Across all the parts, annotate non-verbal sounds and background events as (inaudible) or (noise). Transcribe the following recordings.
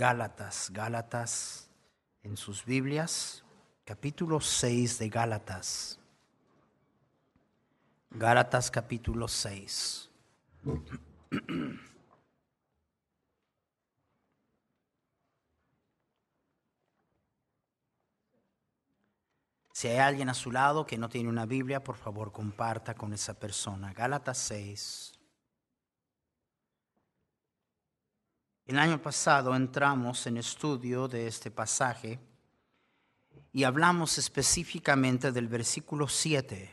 Gálatas, Gálatas en sus Biblias, capítulo 6 de Gálatas. Gálatas capítulo 6. Si hay alguien a su lado que no tiene una Biblia, por favor comparta con esa persona. Gálatas 6. El año pasado entramos en estudio de este pasaje y hablamos específicamente del versículo 7.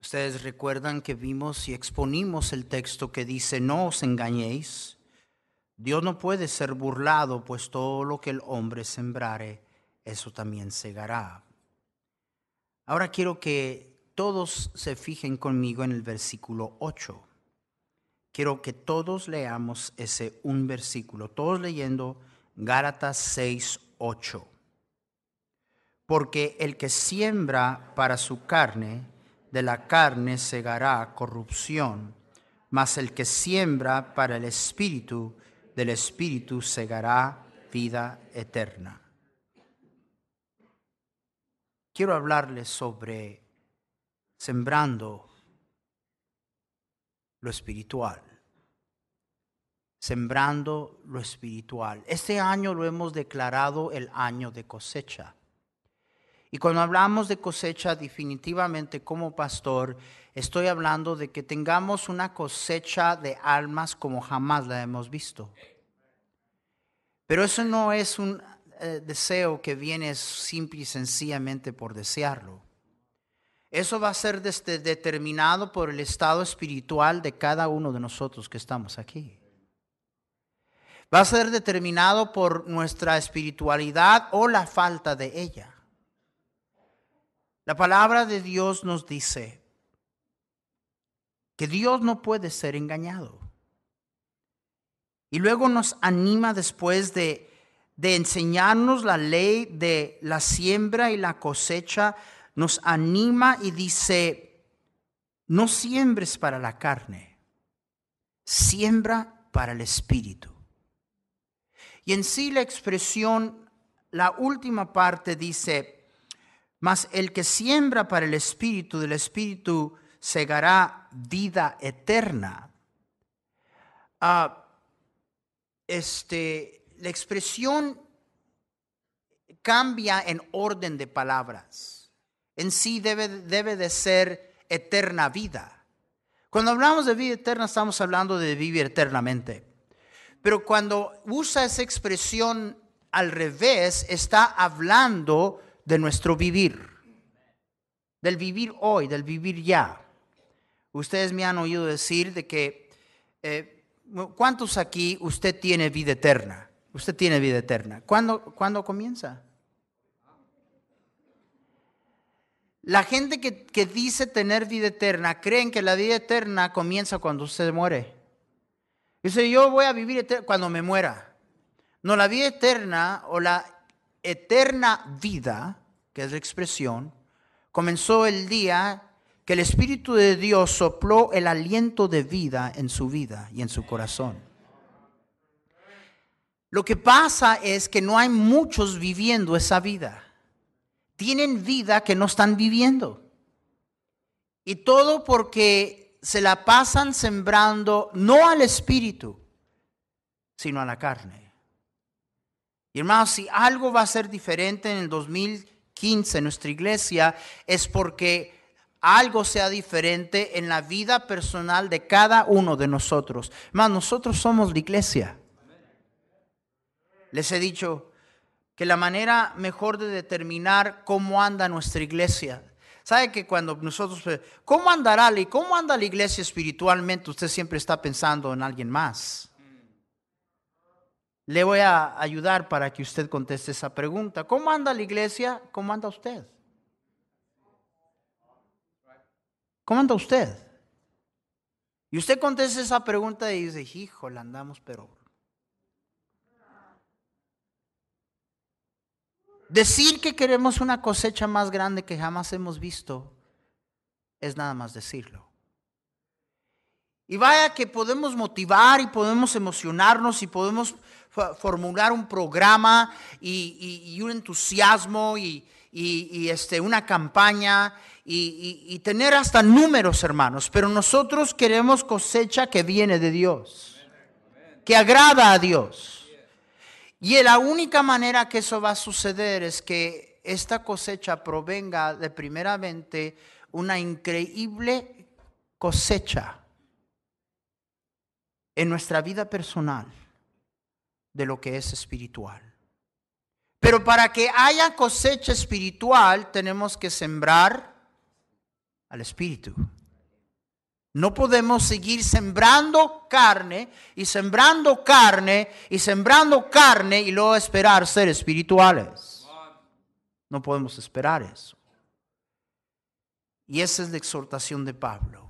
Ustedes recuerdan que vimos y exponimos el texto que dice, no os engañéis, Dios no puede ser burlado, pues todo lo que el hombre sembrare, eso también segará. Ahora quiero que todos se fijen conmigo en el versículo 8 quiero que todos leamos ese un versículo, todos leyendo Gálatas 6, 8. Porque el que siembra para su carne, de la carne segará corrupción, mas el que siembra para el espíritu, del espíritu segará vida eterna. Quiero hablarles sobre sembrando lo espiritual sembrando lo espiritual. Este año lo hemos declarado el año de cosecha. Y cuando hablamos de cosecha, definitivamente como pastor, estoy hablando de que tengamos una cosecha de almas como jamás la hemos visto. Pero eso no es un eh, deseo que viene simple y sencillamente por desearlo. Eso va a ser determinado por el estado espiritual de cada uno de nosotros que estamos aquí va a ser determinado por nuestra espiritualidad o la falta de ella. La palabra de Dios nos dice que Dios no puede ser engañado. Y luego nos anima después de, de enseñarnos la ley de la siembra y la cosecha, nos anima y dice, no siembres para la carne, siembra para el espíritu. Y en sí la expresión, la última parte dice, mas el que siembra para el Espíritu, del Espíritu segará vida eterna. Ah, este, la expresión cambia en orden de palabras. En sí debe, debe de ser eterna vida. Cuando hablamos de vida eterna estamos hablando de vivir eternamente. Pero cuando usa esa expresión al revés, está hablando de nuestro vivir, del vivir hoy, del vivir ya. Ustedes me han oído decir de que, eh, ¿cuántos aquí usted tiene vida eterna? Usted tiene vida eterna. ¿Cuándo, ¿cuándo comienza? La gente que, que dice tener vida eterna creen que la vida eterna comienza cuando usted muere. Dice, yo voy a vivir cuando me muera. No, la vida eterna o la eterna vida, que es la expresión, comenzó el día que el Espíritu de Dios sopló el aliento de vida en su vida y en su corazón. Lo que pasa es que no hay muchos viviendo esa vida. Tienen vida que no están viviendo. Y todo porque se la pasan sembrando no al espíritu, sino a la carne. Y hermanos, si algo va a ser diferente en el 2015 en nuestra iglesia, es porque algo sea diferente en la vida personal de cada uno de nosotros. Hermanos, nosotros somos la iglesia. Les he dicho que la manera mejor de determinar cómo anda nuestra iglesia, sabe que cuando nosotros, ¿cómo andará y cómo anda la iglesia espiritualmente? Usted siempre está pensando en alguien más. Le voy a ayudar para que usted conteste esa pregunta. ¿Cómo anda la iglesia? ¿Cómo anda usted? ¿Cómo anda usted? Y usted contesta esa pregunta y dice, híjole, andamos pero... Decir que queremos una cosecha más grande que jamás hemos visto es nada más decirlo. Y vaya que podemos motivar y podemos emocionarnos y podemos formular un programa y, un entusiasmo y, este, una campaña y, tener hasta números, hermanos. Pero nosotros queremos cosecha que viene de Dios, que agrada a Dios. Y la única manera que eso va a suceder es que esta cosecha provenga de primeramente una increíble cosecha en nuestra vida personal de lo que es espiritual. Pero para que haya cosecha espiritual tenemos que sembrar al espíritu. No podemos seguir sembrando carne y sembrando carne y sembrando carne y luego esperar ser espirituales. No podemos esperar eso. Y esa es la exhortación de Pablo.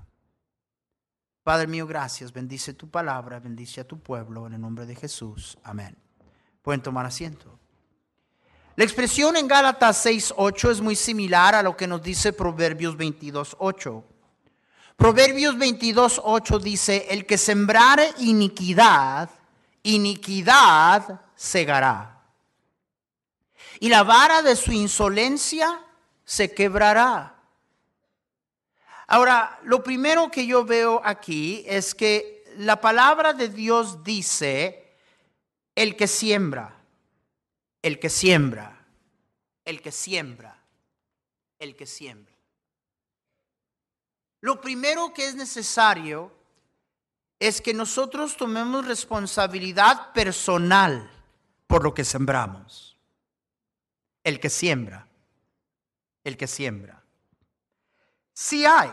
Padre mío, gracias. Bendice tu palabra, bendice a tu pueblo en el nombre de Jesús. Amén. Pueden tomar asiento. La expresión en Gálatas 6.8 es muy similar a lo que nos dice Proverbios 22.8. Proverbios 22.8 dice, el que sembrare iniquidad, iniquidad segará. Y la vara de su insolencia se quebrará. Ahora, lo primero que yo veo aquí es que la palabra de Dios dice, el que siembra, el que siembra, el que siembra, el que siembra. Lo primero que es necesario es que nosotros tomemos responsabilidad personal por lo que sembramos. El que siembra, el que siembra. Si hay.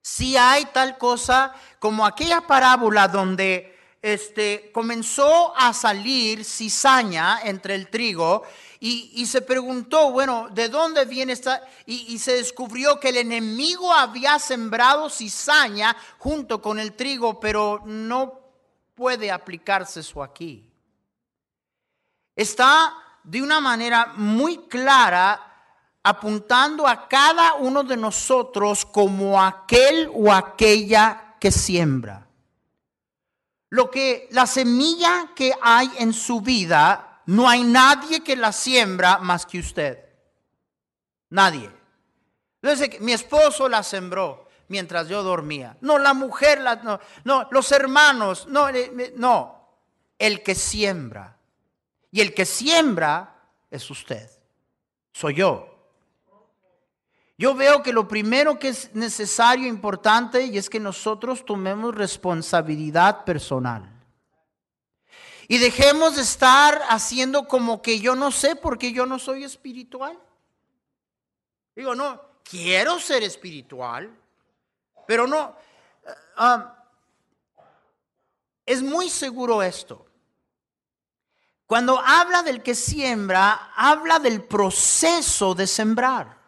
Si hay tal cosa como aquella parábola donde este, comenzó a salir cizaña entre el trigo y, se preguntó, bueno, ¿de dónde viene esta? Y, y, se descubrió que el enemigo había sembrado cizaña junto con el trigo, pero no puede aplicarse eso aquí. Está de una manera muy clara apuntando a cada uno de nosotros como aquel o aquella que siembra. Lo que la semilla que hay en su vida, no hay nadie que la siembra más que usted. Nadie. Entonces, mi esposo la sembró mientras yo dormía. No, la mujer, la, no, no, los hermanos, no, no. El que siembra. Y el que siembra es usted. Soy yo. Yo veo que lo primero que es necesario, importante, y es que nosotros tomemos responsabilidad personal. Y dejemos de estar haciendo como que yo no sé porque yo no soy espiritual. Digo, no, quiero ser espiritual, pero no. Eh, ah, es muy seguro esto. Cuando habla del que siembra, habla del proceso de sembrar.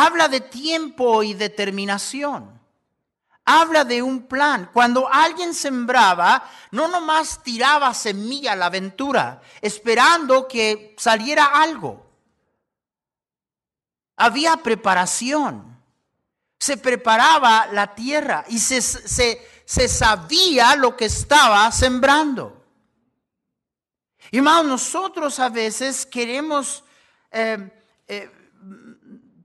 Habla de tiempo y determinación. Habla de un plan. Cuando alguien sembraba, no nomás tiraba semilla a la aventura, esperando que saliera algo. Había preparación. Se preparaba la tierra y se, se, sabía lo que estaba sembrando. Y más nosotros a veces queremos eh, eh,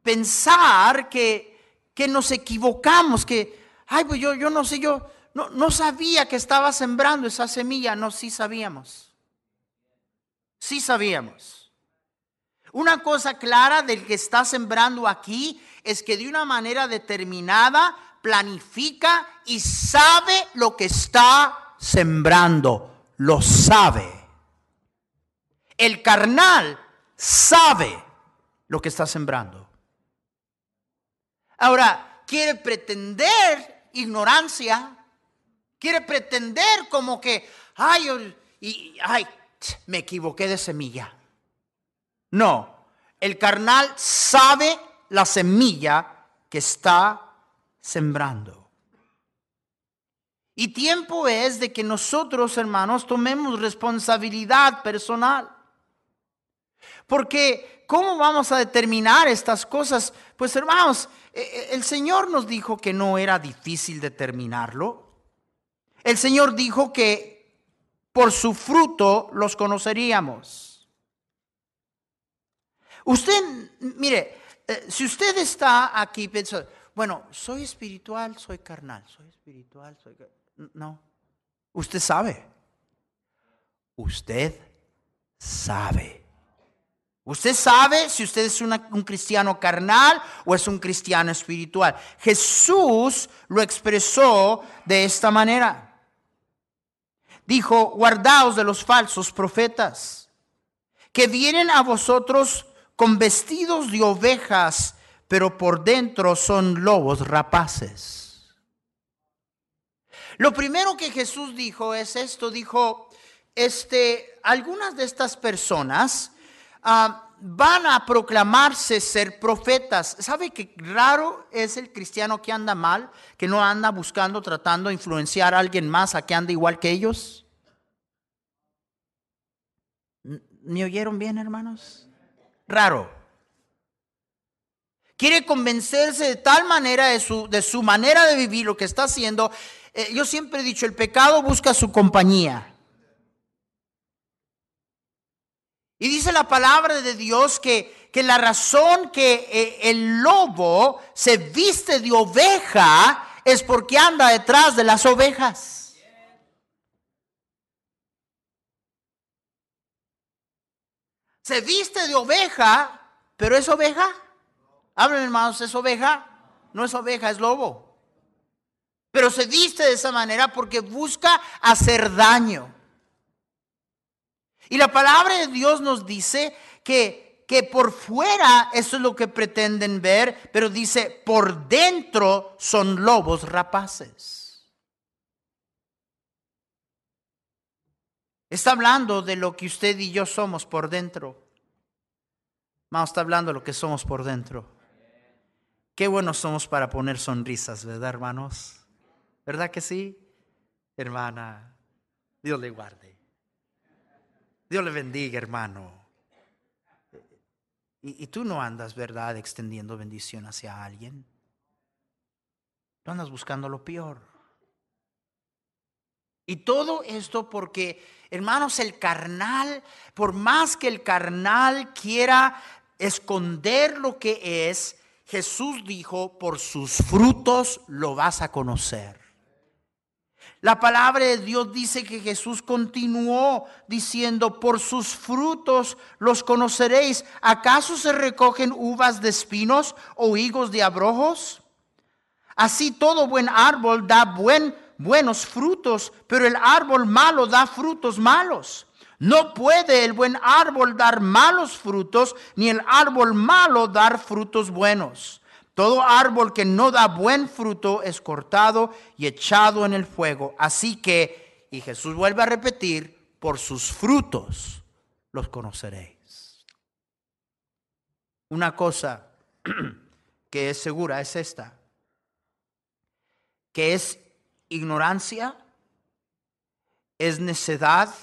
pensar que, que nos equivocamos, que, ay, pues yo, yo no sé, yo no, no sabía que estaba sembrando esa semilla. No, sí sabíamos. Sí sabíamos. Una cosa clara del que está sembrando aquí es que de una manera determinada planifica y sabe lo que está sembrando, lo sabe. El carnal sabe lo que está sembrando. Ahora, quiere pretender ignorancia, quiere pretender como que, ay, y, ay, me equivoqué de semilla. No, el carnal sabe la semilla que está sembrando. Y tiempo es de que nosotros, hermanos, tomemos responsabilidad personal. Porque, ¿cómo vamos a determinar estas cosas? Pues, hermanos, el Señor nos dijo que no era difícil determinarlo. El Señor dijo que por su fruto los conoceríamos. Usted, mire, eh, si usted está aquí pensando, bueno, soy espiritual, soy carnal, soy espiritual, soy... No, usted sabe. Usted sabe. Usted sabe si usted es un cristiano carnal o es un cristiano espiritual. Jesús lo expresó de esta manera. Dijo, guardaos de los falsos profetas, que vienen a vosotros con vestidos de ovejas, pero por dentro son lobos rapaces. Lo primero que Jesús dijo es esto, dijo, este, algunas de estas personas ah, van a proclamarse ser profetas. ¿Sabe qué raro es el cristiano que anda mal, que no anda buscando, tratando de influenciar a alguien más a que ande igual que ellos? ¿Me oyeron bien, hermanos? raro. Quiere convencerse de tal manera de su, de su manera de vivir, lo que está haciendo. Eh, yo siempre he dicho, el pecado busca su compañía. Y dice la palabra de Dios que, que la razón que eh, el lobo se viste de oveja es porque anda detrás de las ovejas. se viste de oveja, pero es oveja. Hablen hermanos, ¿es oveja? No es oveja, es lobo. Pero se viste de esa manera porque busca hacer daño. Y la palabra de Dios nos dice que, que por fuera eso es lo que pretenden ver, pero dice, por dentro son lobos rapaces. Está hablando de lo que usted y yo somos por dentro. Vamos, está hablando de lo que somos por dentro. Qué buenos somos para poner sonrisas, ¿verdad, hermanos? ¿Verdad que sí? Hermana, Dios le guarde. Dios le bendiga, hermano. Y, tú no andas, ¿verdad?, extendiendo bendición hacia alguien. Tú andas buscando lo peor. Y todo esto porque, hermanos, el carnal, por más que el carnal quiera esconder lo que es, Jesús dijo, por sus frutos lo vas a conocer. La palabra de Dios dice que Jesús continuó diciendo, por sus frutos los conoceréis. ¿Acaso se recogen uvas de espinos o higos de abrojos? Así todo buen árbol da buen buenos frutos, pero el árbol malo da frutos malos. No puede el buen árbol dar malos frutos, ni el árbol malo dar frutos buenos. Todo árbol que no da buen fruto es cortado y echado en el fuego. Así que, y Jesús vuelve a repetir, por sus frutos los conoceréis. Una cosa (clears throat) que es segura es esta, que es ignorancia, es necedad,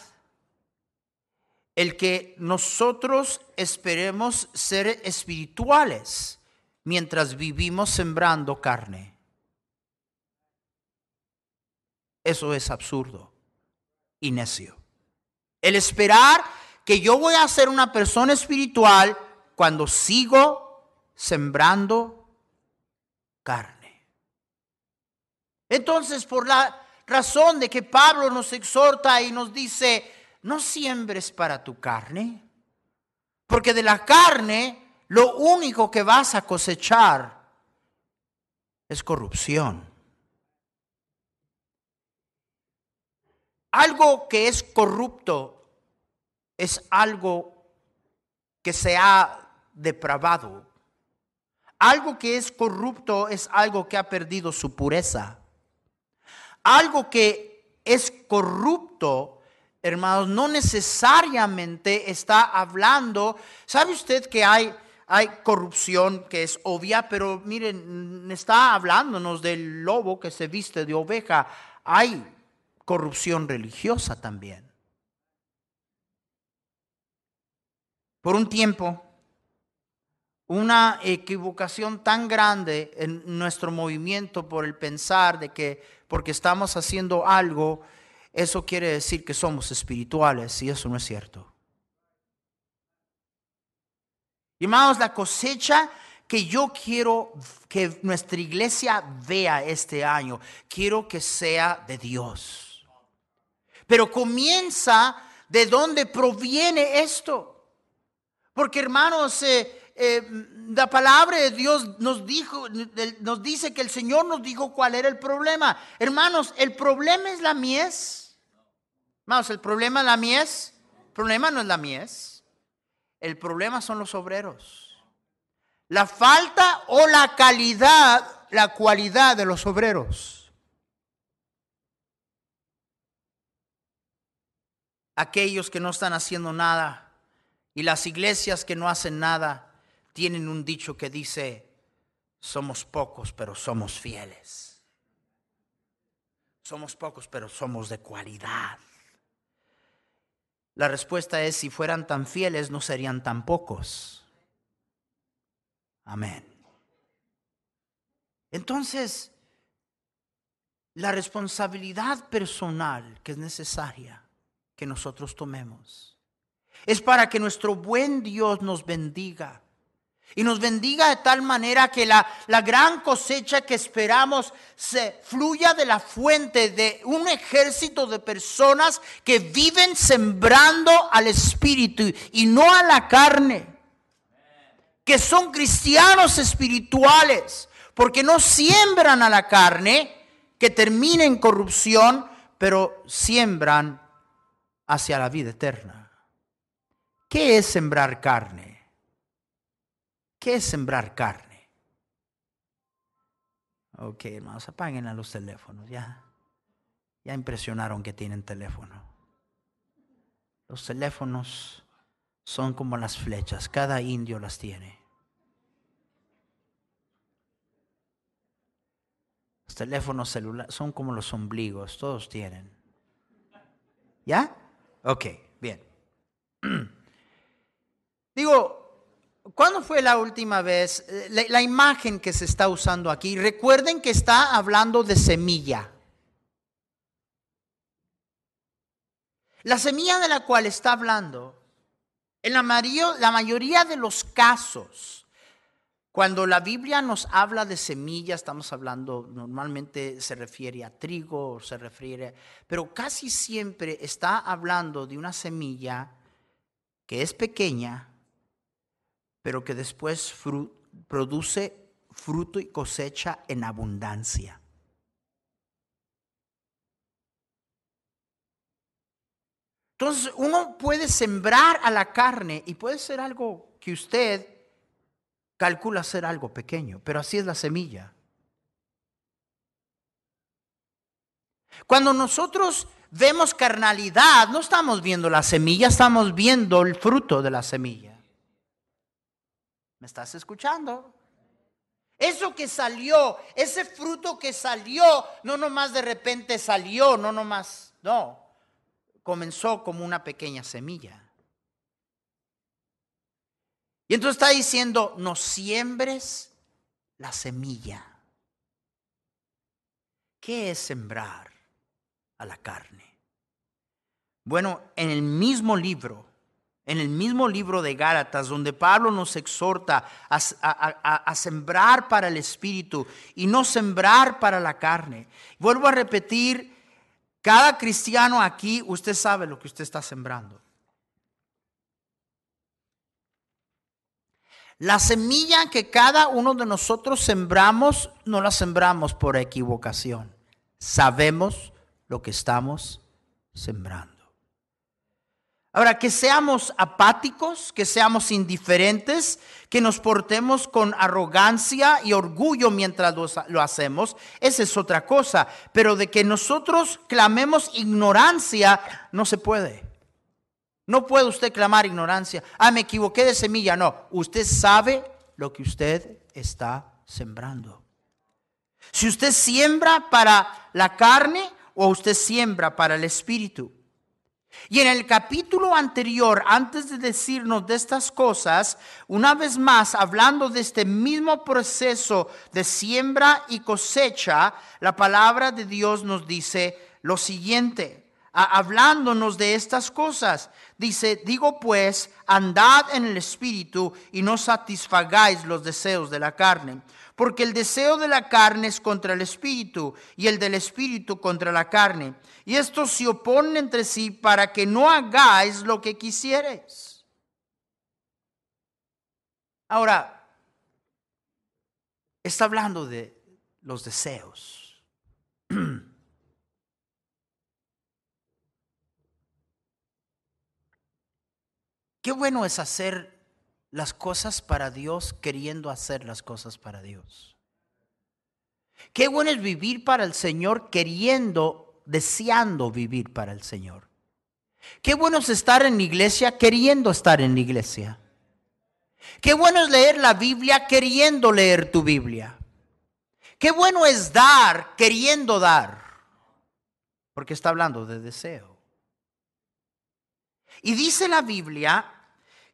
el que nosotros esperemos ser espirituales mientras vivimos sembrando carne. Eso es absurdo y necio. El esperar que yo voy a ser una persona espiritual cuando sigo sembrando carne. Entonces, por la razón de que Pablo nos exhorta y nos dice, no siembres para tu carne, porque de la carne lo único que vas a cosechar es corrupción. Algo que es corrupto es algo que se ha depravado. Algo que es corrupto es algo que ha perdido su pureza. Algo que es corrupto, hermanos, no necesariamente está hablando. ¿Sabe usted que hay, hay corrupción que es obvia? Pero miren, está hablándonos del lobo que se viste de oveja. Hay corrupción religiosa también. Por un tiempo, una equivocación tan grande en nuestro movimiento por el pensar de que porque estamos haciendo algo, eso quiere decir que somos espirituales y eso no es cierto. Hermanos, la cosecha que yo quiero que nuestra iglesia vea este año, quiero que sea de Dios. Pero comienza de dónde proviene esto. Porque hermanos, eh, eh, la palabra de Dios nos dijo, nos dice que el Señor nos dijo cuál era el problema. Hermanos, el problema es la mies. Hermanos, el problema es la mies. El problema no es la mies. El problema son los obreros. La falta o la calidad, la cualidad de los obreros. Aquellos que no están haciendo nada y las iglesias que no hacen nada tienen un dicho que dice, somos pocos, pero somos fieles. Somos pocos, pero somos de cualidad. La respuesta es, si fueran tan fieles, no serían tan pocos. Amén. Entonces, la responsabilidad personal que es necesaria que nosotros tomemos es para que nuestro buen Dios nos bendiga y nos bendiga de tal manera que la, la, gran cosecha que esperamos se fluya de la fuente de un ejército de personas que viven sembrando al espíritu y no a la carne. Que son cristianos espirituales, porque no siembran a la carne, que termina en corrupción, pero siembran hacia la vida eterna. ¿Qué es sembrar carne? ¿Qué es sembrar carne? Ok, hermanos, apaguen a los teléfonos. Ya, ya impresionaron que tienen teléfono. Los teléfonos son como las flechas, cada indio las tiene. Los teléfonos celulares son como los ombligos, todos tienen. ¿Ya? Ok, bien. (clears throat) Digo, ¿Cuándo fue la última vez? Eh, la, imagen que se está usando aquí, recuerden que está hablando de semilla. La semilla de la cual está hablando, en la, la mayoría de los casos, cuando la Biblia nos habla de semilla, estamos hablando, normalmente se refiere a trigo, se refiere, pero casi siempre está hablando de una semilla que es pequeña, pero que después produce fruto y cosecha en abundancia. Entonces uno puede sembrar a la carne y puede ser algo que usted calcula ser algo pequeño, pero así es la semilla. Cuando nosotros vemos carnalidad, no estamos viendo la semilla, estamos viendo el fruto de la semilla. ¿Me estás escuchando? Eso que salió, ese fruto que salió, no nomás de repente salió, no nomás, no, comenzó como una pequeña semilla. Y entonces está diciendo, no siembres la semilla. ¿Qué es sembrar a la carne? Bueno, en el mismo libro en el mismo libro de Gálatas, donde Pablo nos exhorta a, sembrar para el Espíritu y no sembrar para la carne. Vuelvo a repetir, cada cristiano aquí, usted sabe lo que usted está sembrando. La semilla que cada uno de nosotros sembramos, no la sembramos por equivocación. Sabemos lo que estamos sembrando. Ahora, que seamos apáticos, que seamos indiferentes, que nos portemos con arrogancia y orgullo mientras lo, hacemos, esa es otra cosa. Pero de que nosotros clamemos ignorancia, no se puede. No puede usted clamar ignorancia. Ah, me equivoqué de semilla. No, usted sabe lo que usted está sembrando. Si usted siembra para la carne o usted siembra para el espíritu. Y en el capítulo anterior, antes de decirnos de estas cosas, una vez más, hablando de este mismo proceso de siembra y cosecha, la palabra de Dios nos dice lo siguiente, hablándonos de estas cosas. Dice, digo pues, andad en el Espíritu y no satisfagáis los deseos de la carne porque el deseo de la carne es contra el espíritu y el del espíritu contra la carne. Y estos se oponen entre sí para que no hagáis lo que quisieres. Ahora, está hablando de los deseos. (clears throat) Qué bueno es hacer las cosas para Dios queriendo hacer las cosas para Dios. Qué bueno es vivir para el Señor queriendo, deseando vivir para el Señor. Qué bueno es estar en la iglesia queriendo estar en la iglesia. Qué bueno es leer la Biblia queriendo leer tu Biblia. Qué bueno es dar queriendo dar. Porque está hablando de deseo. Y dice la Biblia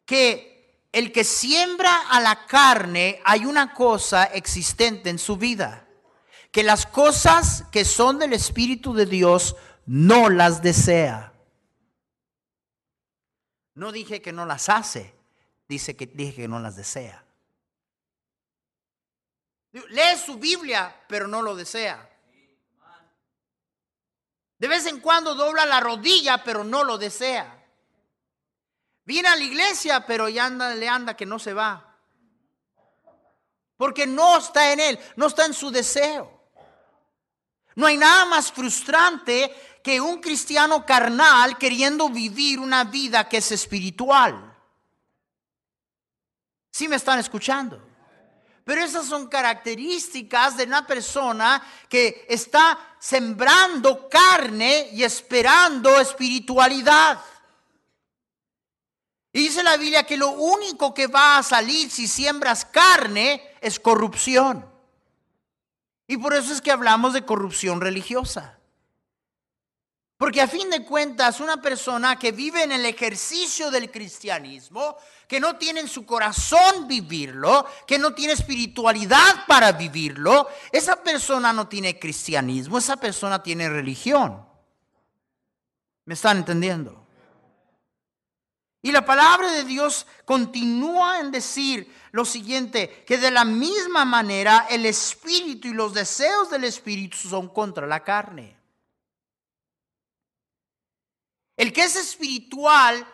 que el que siembra a la carne, hay una cosa existente en su vida, que las cosas que son del Espíritu de Dios no las desea. No dije que no las hace, dice que dije que no las desea. Lee su Biblia, pero no lo desea. De vez en cuando dobla la rodilla, pero no lo desea. Viene a la iglesia, pero ya anda, le anda que no se va. Porque no está en él, no está en su deseo. No hay nada más frustrante que un cristiano carnal queriendo vivir una vida que es espiritual. ¿Sí me están escuchando? Pero esas son características de una persona que está sembrando carne y esperando espiritualidad. Y dice la Biblia que lo único que va a salir si siembras carne es corrupción. Y por eso es que hablamos de corrupción religiosa. Porque a fin de cuentas, una persona que vive en el ejercicio del cristianismo, que no tiene en su corazón vivirlo, que no tiene espiritualidad para vivirlo, esa persona no tiene cristianismo, esa persona tiene religión. ¿Me están entendiendo? Y la palabra de Dios continúa en decir lo siguiente, que de la misma manera el espíritu y los deseos del espíritu son contra la carne. El que es espiritual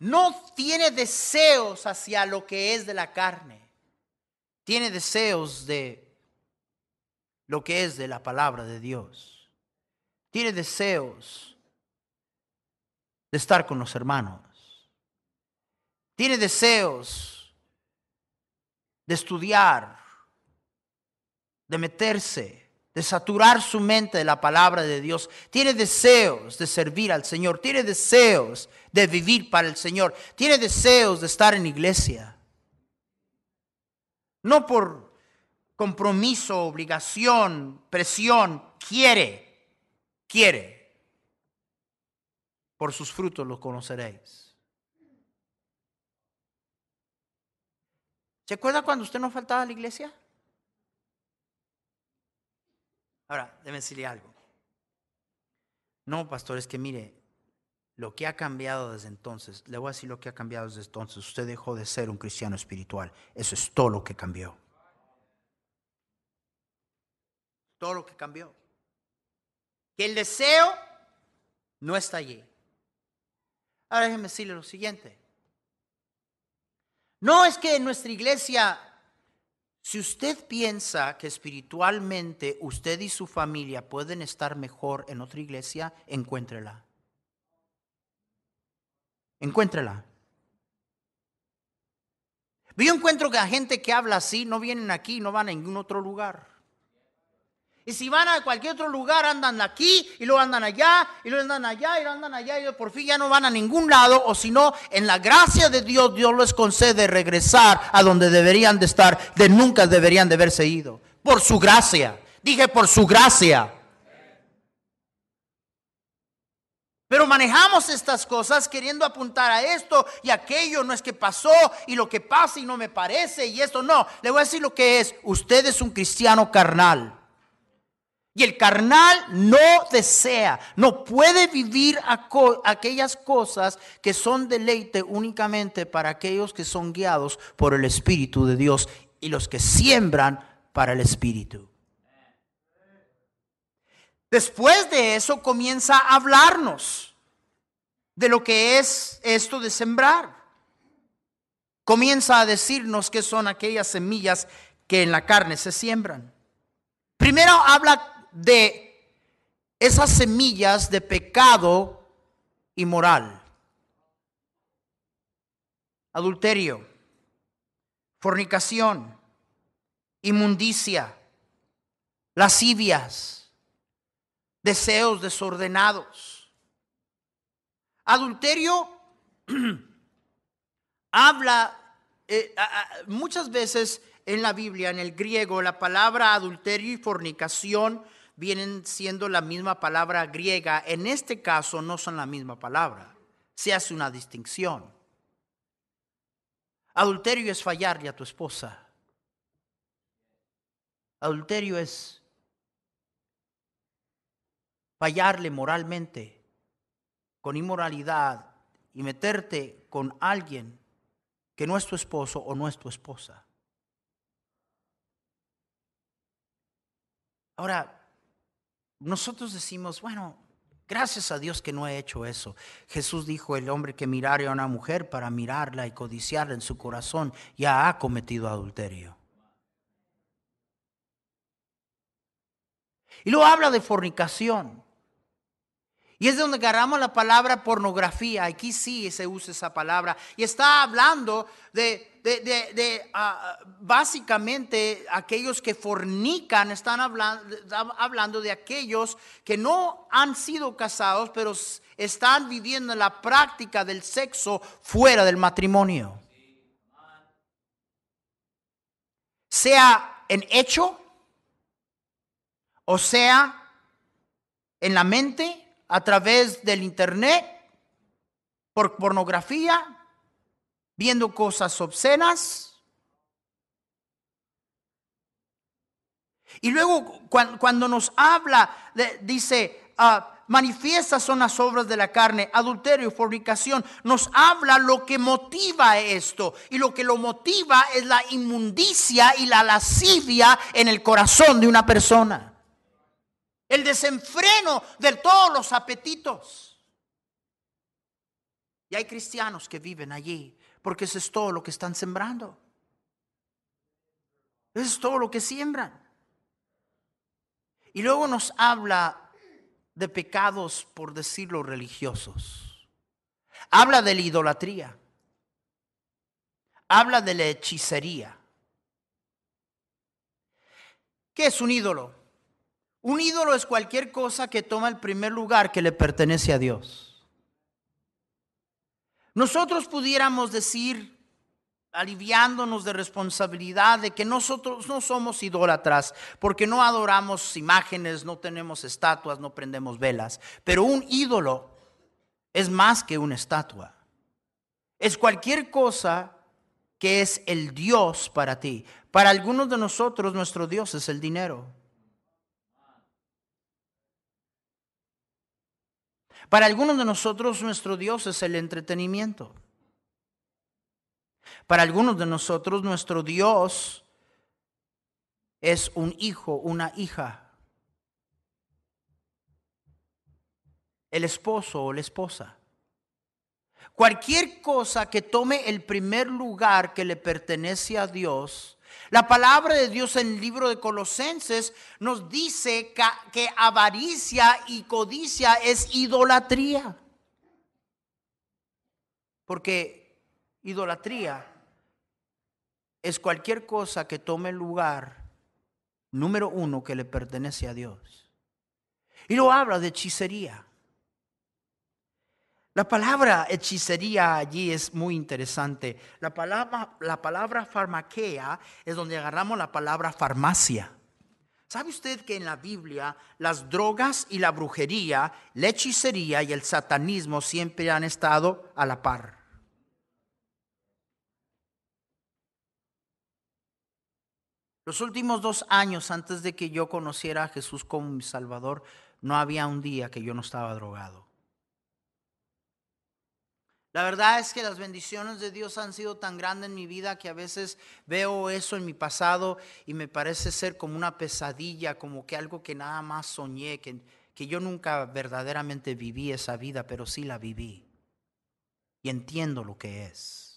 no tiene deseos hacia lo que es de la carne, tiene deseos de lo que es de la palabra de Dios, tiene deseos de estar con los hermanos tiene deseos de estudiar, de meterse, de saturar su mente de la palabra de Dios. Tiene deseos de servir al Señor. Tiene deseos de vivir para el Señor. Tiene deseos de estar en iglesia. No por compromiso, obligación, presión. Quiere, quiere. Por sus frutos los conoceréis. ¿Se acuerda cuando usted no faltaba a la iglesia? Ahora, déjeme decirle algo. No, pastor, es que mire, lo que ha cambiado desde entonces, le voy a decir lo que ha cambiado desde entonces. Usted dejó de ser un cristiano espiritual. Eso es todo lo que cambió. Todo lo que cambió. Que el deseo no está allí. Ahora déjeme decirle lo siguiente. No es que en nuestra iglesia, si usted piensa que espiritualmente usted y su familia pueden estar mejor en otra iglesia, encuéntrela. Encuéntrela. Yo encuentro que a gente que habla así no vienen aquí, no van a ningún otro lugar. Y si van a cualquier otro lugar, andan aquí y luego andan allá y luego andan allá y luego andan allá y por fin ya no van a ningún lado. O si no, en la gracia de Dios, Dios les concede regresar a donde deberían de estar, de nunca deberían de haberse ido. Por su gracia. Dije por su gracia. Pero manejamos estas cosas queriendo apuntar a esto y aquello, no es que pasó y lo que pasa y no me parece y esto no. Le voy a decir lo que es. Usted es un cristiano carnal. Y el carnal no desea, no puede vivir aquellas cosas que son deleite únicamente para aquellos que son guiados por el Espíritu de Dios y los que siembran para el Espíritu. Después de eso comienza a hablarnos de lo que es esto de sembrar. Comienza a decirnos que son aquellas semillas que en la carne se siembran. Primero habla de esas semillas de pecado y moral. Adulterio, fornicación, inmundicia, lascivias deseos desordenados. Adulterio (clears throat) habla eh, muchas veces en la Biblia, en el griego, la palabra adulterio y fornicación vienen siendo la misma palabra griega. En este caso no son la misma palabra. Se hace una distinción. Adulterio es fallarle a tu esposa. Adulterio es fallarle moralmente, con inmoralidad y meterte con alguien que no es tu esposo o no es tu esposa. Ahora, nosotros decimos, bueno, gracias a Dios que no he hecho eso. Jesús dijo, el hombre que mirare a una mujer para mirarla y codiciarla en su corazón, ya ha cometido adulterio. Y luego habla de fornicación. Y es de donde agarramos la palabra pornografía. Aquí sí se usa esa palabra. Y está hablando de, ah, básicamente aquellos que fornican, están hablando de aquellos que no han sido casados, pero están viviendo la práctica del sexo fuera del matrimonio. Sea en hecho, o sea en la mente, a través del internet, por pornografía, viendo cosas obscenas. Y luego cuando, nos habla, dice, uh, manifiestas son las obras de la carne, adulterio, fornicación, nos habla lo que motiva esto. Y lo que lo motiva es la inmundicia y la lascivia en el corazón de una persona el desenfreno de todos los apetitos. Y hay cristianos que viven allí porque eso es todo lo que están sembrando. Eso es todo lo que siembran. Y luego nos habla de pecados, por decirlo, religiosos. Habla de la idolatría. Habla de la hechicería. ¿Qué es un ídolo? Un ídolo es cualquier cosa que toma el primer lugar que le pertenece a Dios. Nosotros pudiéramos decir, aliviándonos de responsabilidad, de que nosotros no somos idólatras, porque no adoramos imágenes, no tenemos estatuas, no prendemos velas. Pero un ídolo es más que una estatua. Es cualquier cosa que es el Dios para ti. Para algunos de nosotros nuestro Dios es el dinero. Para algunos de nosotros nuestro Dios es el entretenimiento. Para algunos de nosotros nuestro Dios es un hijo, una hija, el esposo o la esposa. Cualquier cosa que tome el primer lugar que le pertenece a Dios la palabra de Dios en el libro de Colosenses nos dice que, avaricia y codicia es idolatría. Porque idolatría es cualquier cosa que tome lugar, número uno, que le pertenece a Dios. Y lo habla de hechicería. La palabra hechicería allí es muy interesante. La palabra, la palabra farmaquea es donde agarramos la palabra farmacia. ¿Sabe usted que en la Biblia las drogas y la brujería, la hechicería y el satanismo siempre han estado a la par? Los últimos dos años antes de que yo conociera a Jesús como mi Salvador, no había un día que yo no estaba drogado. La verdad es que las bendiciones de Dios han sido tan grandes en mi vida que a veces veo eso en mi pasado y me parece ser como una pesadilla, como que algo que nada más soñé, que, que yo nunca verdaderamente viví esa vida, pero sí la viví. Y entiendo lo que es.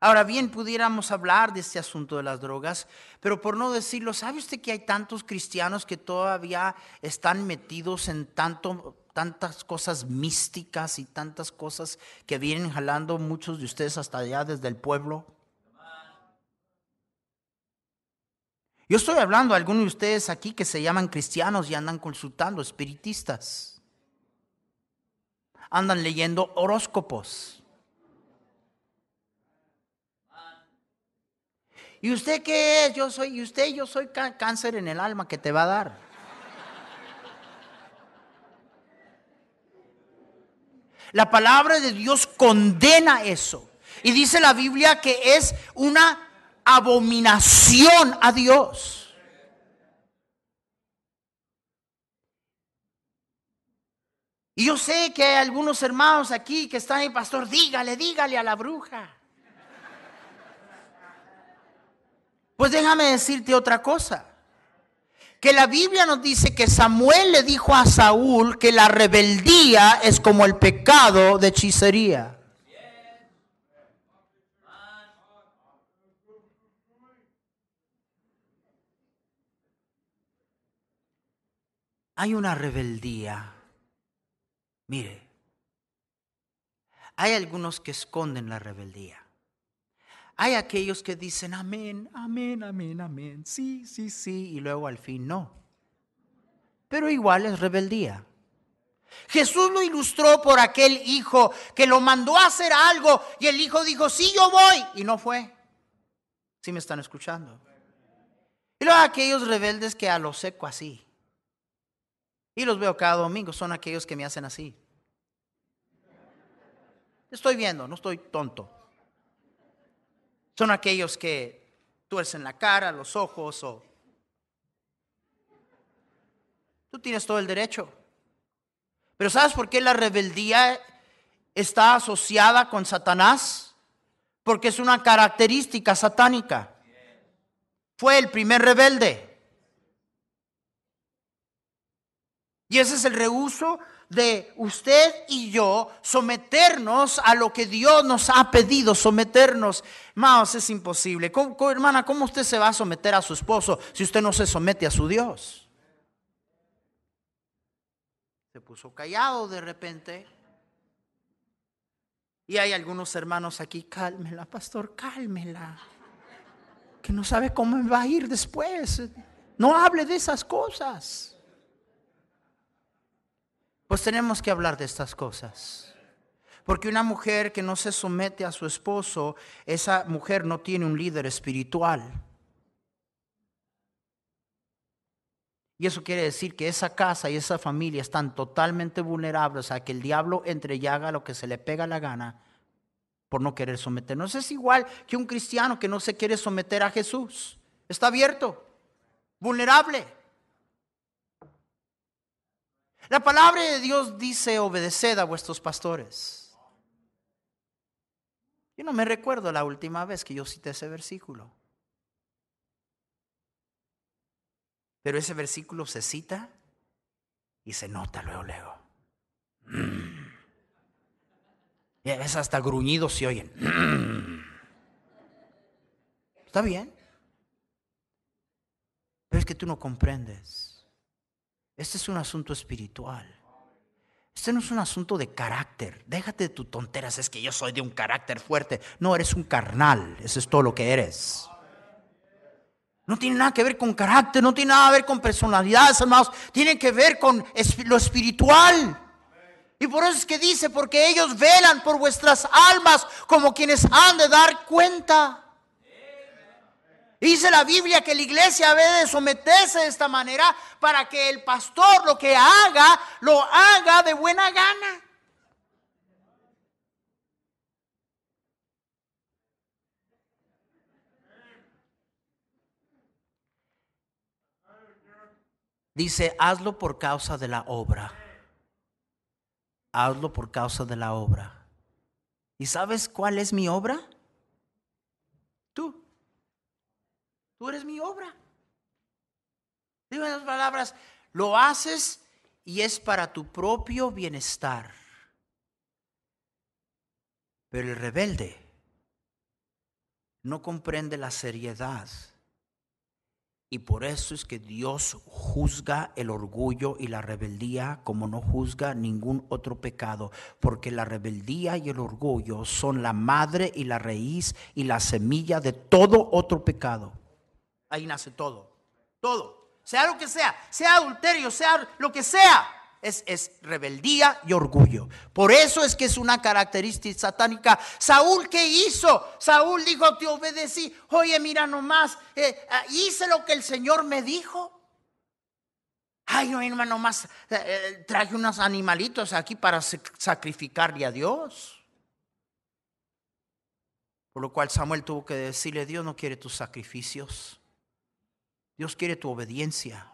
Ahora bien, pudiéramos hablar de este asunto de las drogas, pero por no decirlo, ¿sabe usted que hay tantos cristianos que todavía están metidos en tanto, tantas cosas místicas y tantas cosas que vienen jalando muchos de ustedes hasta allá desde el pueblo? Yo estoy hablando a algunos de ustedes aquí que se llaman cristianos y andan consultando espiritistas. Andan leyendo horóscopos. ¿Y usted qué es? Yo soy, y usted, yo soy cáncer en el alma que te va a dar. La palabra de Dios condena eso. Y dice la Biblia que es una abominación a Dios. Y yo sé que hay algunos hermanos aquí que están ahí, pastor, dígale, dígale a la bruja. Pues déjame decirte otra cosa. Que la Biblia nos dice que Samuel le dijo a Saúl que la rebeldía es como el pecado de hechicería. Hay una rebeldía. Mire, hay algunos que esconden la rebeldía. Hay aquellos que dicen amén, amén, amén, amén, sí, sí, sí, y luego al fin no. Pero igual es rebeldía. Jesús lo ilustró por aquel hijo que lo mandó a hacer algo y el hijo dijo, sí, yo voy, y no fue. ¿Sí me están escuchando? Y luego aquellos rebeldes que a lo seco así. Y los veo cada domingo, son aquellos que me hacen así. Estoy viendo, no estoy tonto. Son aquellos que tuercen la cara, los ojos o... Tú tienes todo el derecho. Pero ¿sabes por qué la rebeldía está asociada con Satanás? Porque es una característica satánica. Fue el primer rebelde. Y ese es el reuso de usted y yo someternos a lo que Dios nos ha pedido, someternos. Más es imposible. hermana, ¿cómo usted se va a someter a su esposo si usted no se somete a su Dios? Se puso callado de repente. Y hay algunos hermanos aquí, cálmela, pastor, cálmela. Que no sabe cómo va a ir después. No hable de esas cosas. Pues tenemos que hablar de estas cosas. Porque una mujer que no se somete a su esposo, esa mujer no tiene un líder espiritual. Y eso quiere decir que esa casa y esa familia están totalmente vulnerables a que el diablo entre y haga lo que se le pega la gana por no querer someternos. Es igual que un cristiano que no se quiere someter a Jesús. Está abierto, vulnerable. La palabra de Dios dice, obedeced a vuestros pastores. Yo no me recuerdo la última vez que yo cité ese versículo. Pero ese versículo se cita y se nota luego, luego. Mm. Es hasta gruñidos se oyen. Mm. Está bien. Pero es que tú no comprendes. Este es un asunto espiritual. Este no es un asunto de carácter. Déjate de tus tonteras, es que yo soy de un carácter fuerte. No, eres un carnal, eso es todo lo que eres. No tiene nada que ver con carácter, no tiene nada que ver con personalidades, hermanos. Tiene que ver con lo espiritual. Y por eso es que dice, porque ellos velan por vuestras almas como quienes han de dar cuenta. Dice la Biblia que la iglesia debe de someterse de esta manera para que el pastor lo que haga, lo haga de buena gana. Dice, hazlo por causa de la obra. Hazlo por causa de la obra. ¿Y sabes cuál es mi obra? Tú. Tú eres mi obra. Dime las palabras, lo haces y es para tu propio bienestar. Pero el rebelde no comprende la seriedad y por eso es que Dios juzga el orgullo y la rebeldía como no juzga ningún otro pecado, porque la rebeldía y el orgullo son la madre y la raíz y la semilla de todo otro pecado. Ahí nace todo, todo, sea lo que sea, sea adulterio, sea lo que sea es, rebeldía y orgullo. Por eso es que es una característica satánica. Saúl, ¿qué hizo? Saúl dijo, te obedecí. Oye, mira nomás, eh, ah, hice lo que el Señor me dijo. Ay, no, hermano, nomás eh, eh, traje unos animalitos aquí para sacrificarle a Dios. Por lo cual Samuel tuvo que decirle, Dios no quiere tus sacrificios. Dios quiere tu obediencia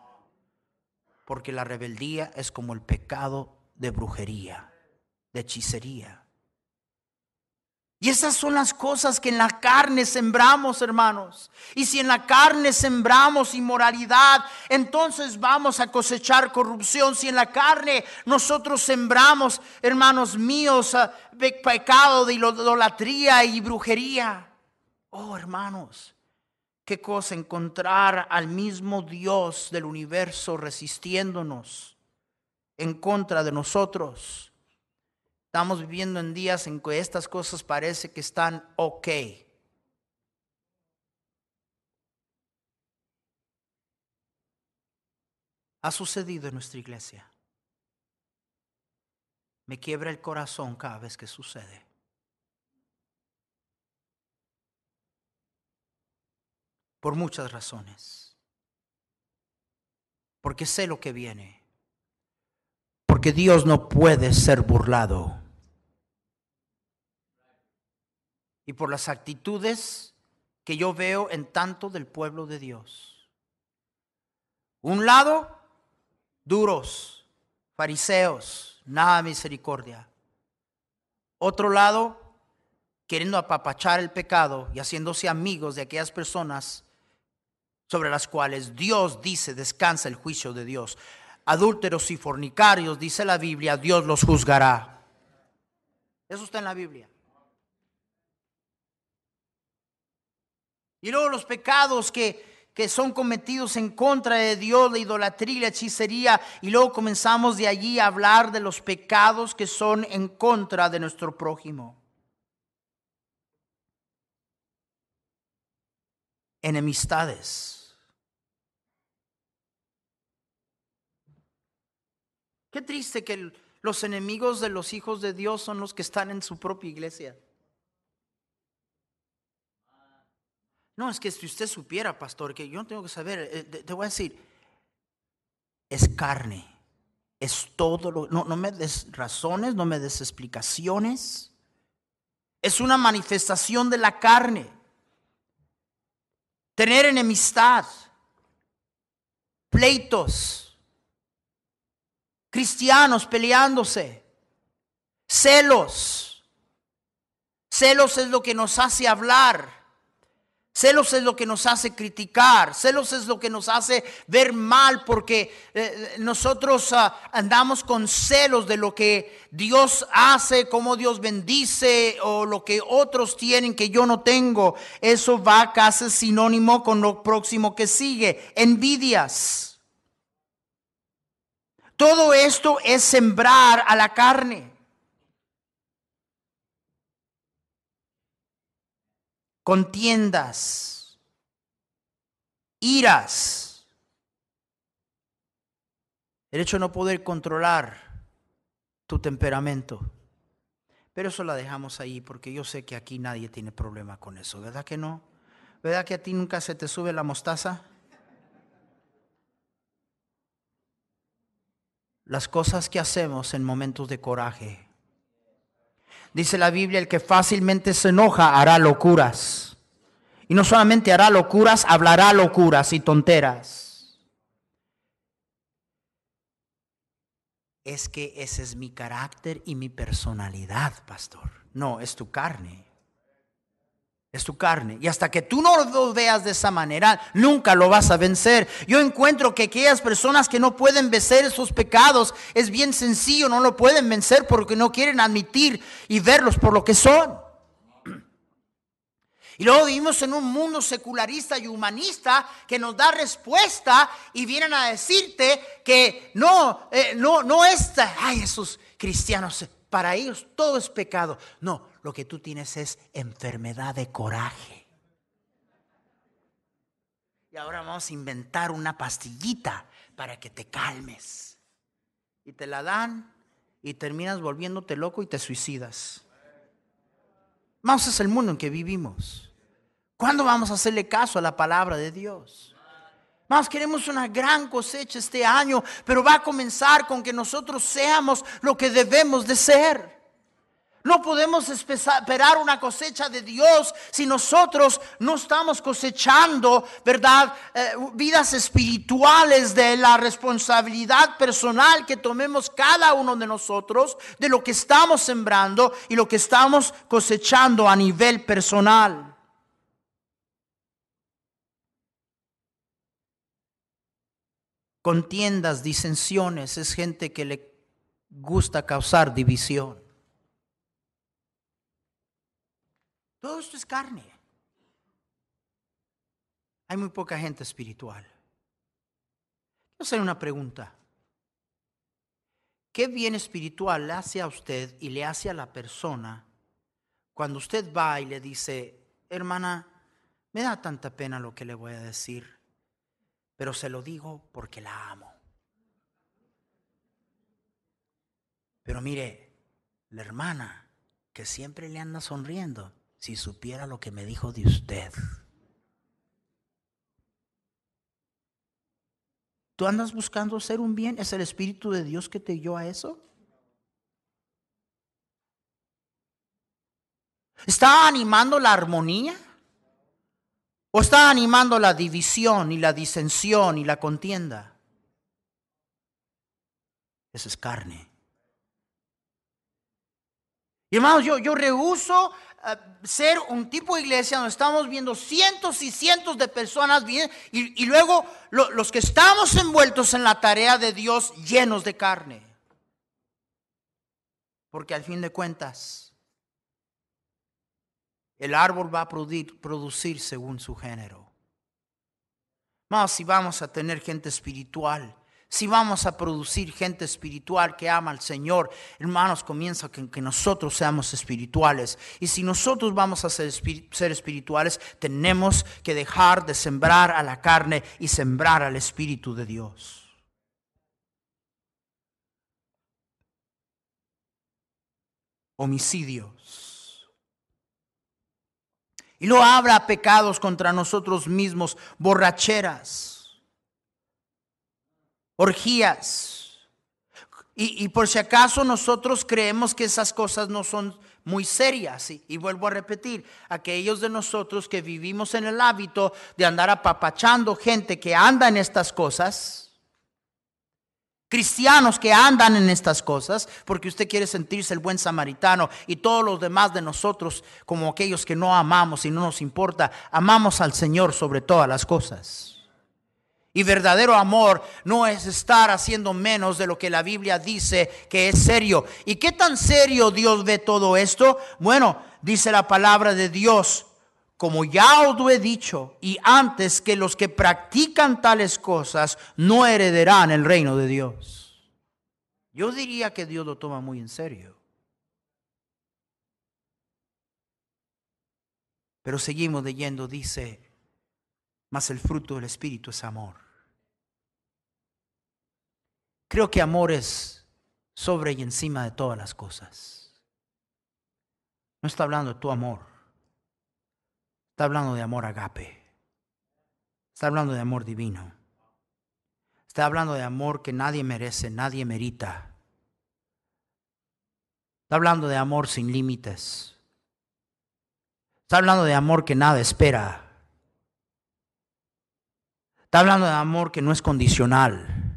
porque la rebeldía es como el pecado de brujería, de hechicería. Y esas son las cosas que en la carne sembramos, hermanos. Y si en la carne sembramos inmoralidad, entonces vamos a cosechar corrupción. Si en la carne nosotros sembramos, hermanos míos, ah, pecado de idolatría y brujería. Oh, hermanos, qué cosa encontrar al mismo Dios del universo resistiéndonos en contra de nosotros. Estamos viviendo en días en que estas cosas parece que están ok. Ha sucedido en nuestra iglesia. Me quiebra el corazón cada vez que sucede. Por muchas razones. Porque sé lo que viene. Porque Dios no puede ser burlado. Y por las actitudes que yo veo en tanto del pueblo de Dios. Un lado, duros, fariseos, nada misericordia. Otro lado, queriendo apapachar el pecado y haciéndose amigos de aquellas personas sobre las cuales Dios dice descansa el juicio de Dios. Adúlteros y fornicarios, dice la Biblia, Dios los juzgará. Eso está en la Biblia. Y luego los pecados que, que son cometidos en contra de Dios, la idolatría, la hechicería, y luego comenzamos de allí a hablar de los pecados que son en contra de nuestro prójimo. Enemistades Qué triste que los enemigos de los hijos de Dios son los que están en su propia iglesia. No, es que si usted supiera, pastor, que yo no tengo que saber, eh, te voy a decir, es carne, es todo lo, no, no me des razones, no me des explicaciones, es una manifestación de la carne. Tener enemistad, pleitos, cristianos peleándose, celos. Celos es lo que nos hace hablar. Celos es lo que nos hace criticar, celos es lo que nos hace ver mal porque eh, nosotros ah, andamos con celos de lo que Dios hace, cómo Dios bendice o lo que otros tienen que yo no tengo. Eso va casi sinónimo con lo próximo que sigue, envidias. Todo esto es sembrar a la carne. Contiendas, iras, el hecho de no poder controlar tu temperamento. Pero eso la dejamos ahí porque yo sé que aquí nadie tiene problema con eso, ¿verdad que no? ¿Verdad que a ti nunca se te sube la mostaza? Las cosas que hacemos en momentos de coraje. Dice la Biblia, el que fácilmente se enoja hará locuras. Y no solamente hará locuras, hablará locuras y tonteras. Es que ese es mi carácter y mi personalidad, pastor. No, es tu carne. Es tu carne. Y hasta que tú no lo veas de esa manera, nunca lo vas a vencer. Yo encuentro que aquellas personas que no pueden vencer esos pecados, es bien sencillo, no lo pueden vencer porque no quieren admitir y verlos por lo que son. Y luego vivimos en un mundo secularista y humanista que nos da respuesta y vienen a decirte que no, eh, no, no es, ay, esos cristianos, para ellos todo es pecado. No, lo que tú tienes es enfermedad de coraje. Y ahora vamos a inventar una pastillita para que te calmes. Y te la dan y terminas volviéndote loco y te suicidas. Más es el mundo en que vivimos. ¿Cuándo vamos a hacerle caso a la palabra de Dios? Más queremos una gran cosecha este año, pero va a comenzar con que nosotros seamos lo que debemos de ser. No podemos esperar una cosecha de Dios si nosotros no estamos cosechando, ¿verdad? Eh, vidas espirituales de la responsabilidad personal que tomemos cada uno de nosotros, de lo que estamos sembrando y lo que estamos cosechando a nivel personal. Contiendas, disensiones, es gente que le gusta causar división. Todo esto es carne. Hay muy poca gente espiritual. Quiero hacer una pregunta. ¿Qué bien espiritual le hace a usted y le hace a la persona cuando usted va y le dice, hermana, me da tanta pena lo que le voy a decir, pero se lo digo porque la amo? Pero mire, la hermana que siempre le anda sonriendo, si supiera lo que me dijo de usted. ¿Tú andas buscando ser un bien? ¿Es el Espíritu de Dios que te dio a eso? ¿Está animando la armonía? ¿O está animando la división y la disensión y la contienda? Esa es carne. Y hermanos, yo, yo rehuso ser un tipo de iglesia donde estamos viendo cientos y cientos de personas y, luego los que estamos envueltos en la tarea de Dios llenos de carne. Porque al fin de cuentas, el árbol va a producir, producir según su género. Más si vamos a tener gente espiritual si vamos a producir gente espiritual que ama al Señor, hermanos, comienza que, que nosotros seamos espirituales. Y si nosotros vamos a ser, espirituales, tenemos que dejar de sembrar a la carne y sembrar al Espíritu de Dios. Homicidios. Y lo habrá pecados contra nosotros mismos, borracheras orgías. Y, por si acaso nosotros creemos que esas cosas no son muy serias. Y, y, vuelvo a repetir, aquellos de nosotros que vivimos en el hábito de andar apapachando gente que anda en estas cosas, cristianos que andan en estas cosas, porque usted quiere sentirse el buen samaritano y todos los demás de nosotros como aquellos que no amamos y no nos importa, amamos al Señor sobre todas las cosas. Y verdadero amor no es estar haciendo menos de lo que la Biblia dice que es serio. ¿Y qué tan serio Dios ve todo esto? Bueno, dice la palabra de Dios, como ya os lo he dicho, y antes que los que practican tales cosas no heredarán el reino de Dios. Yo diría que Dios lo toma muy en serio. Pero seguimos leyendo, dice, mas el fruto del Espíritu es amor. Creo que amor es sobre y encima de todas las cosas. No está hablando de tu amor. Está hablando de amor agape. Está hablando de amor divino. Está hablando de amor que nadie merece, nadie merita. Está hablando de amor sin límites. Está hablando de amor que nada espera. Está hablando de amor que no es condicional.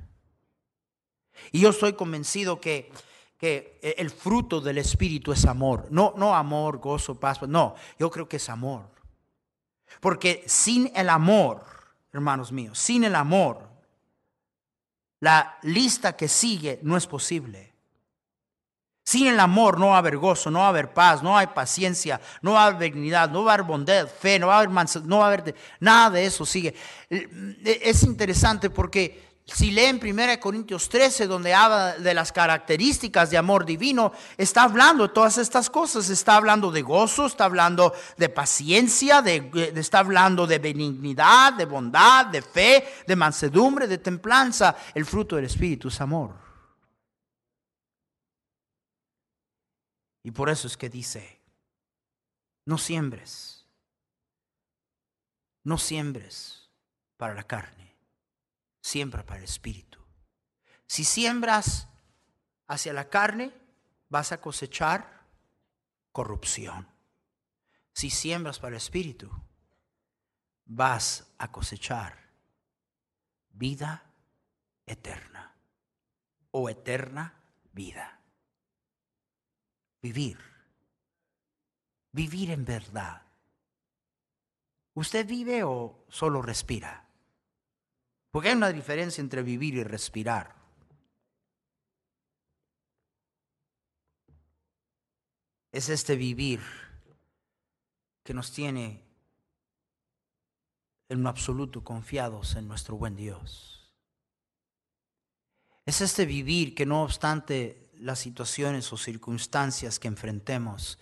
Y yo estoy convencido que, que el fruto del Espíritu es amor. No, no amor, gozo, paz. No, yo creo que es amor. Porque sin el amor, hermanos míos, sin el amor, la lista que sigue no es posible. Sin el amor no va a haber gozo, no va a haber paz, no hay paciencia, no va a haber dignidad, no va a haber bondad, fe, no va a haber no va a haber nada de eso sigue. Es interesante porque si leen 1 Corintios 13, donde habla de las características de amor divino, está hablando de todas estas cosas. Está hablando de gozo, está hablando de paciencia, de, está hablando de benignidad, de bondad, de fe, de mansedumbre, de templanza. El fruto del Espíritu es amor. Y por eso es que dice, no siembres, no siembres para la carne siembra para el espíritu. Si siembras hacia la carne, vas a cosechar corrupción. Si siembras para el espíritu, vas a cosechar vida eterna o eterna vida. Vivir. Vivir en verdad. ¿Usted vive o solo respira? Porque hay una diferencia entre vivir y respirar. Es este vivir que nos tiene en absoluto confiados en nuestro buen Dios. Es este vivir que no obstante las situaciones o circunstancias que enfrentemos,